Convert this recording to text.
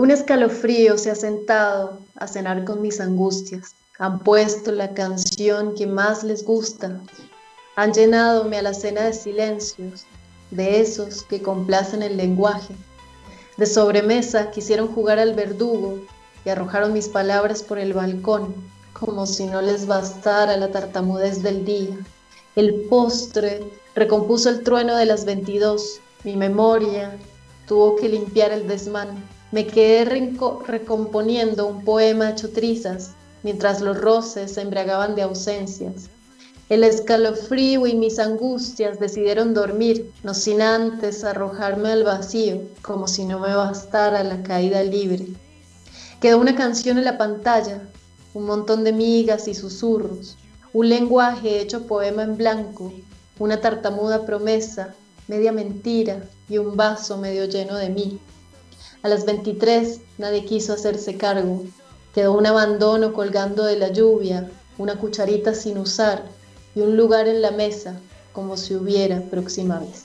Un escalofrío se ha sentado a cenar con mis angustias. Han puesto la canción que más les gusta. Han llenado mi alacena de silencios, de esos que complacen el lenguaje. De sobremesa quisieron jugar al verdugo y arrojaron mis palabras por el balcón, como si no les bastara la tartamudez del día. El postre recompuso el trueno de las veintidós. Mi memoria tuvo que limpiar el desmán. Me quedé recomponiendo un poema hecho trizas, mientras los roces se embriagaban de ausencias. El escalofrío y mis angustias decidieron dormir, no sin antes arrojarme al vacío, como si no me bastara la caída libre. Quedó una canción en la pantalla, un montón de migas y susurros, un lenguaje hecho poema en blanco, una tartamuda promesa, media mentira y un vaso medio lleno de mí. A las 23 nadie quiso hacerse cargo. Quedó un abandono colgando de la lluvia, una cucharita sin usar y un lugar en la mesa como si hubiera próxima vez.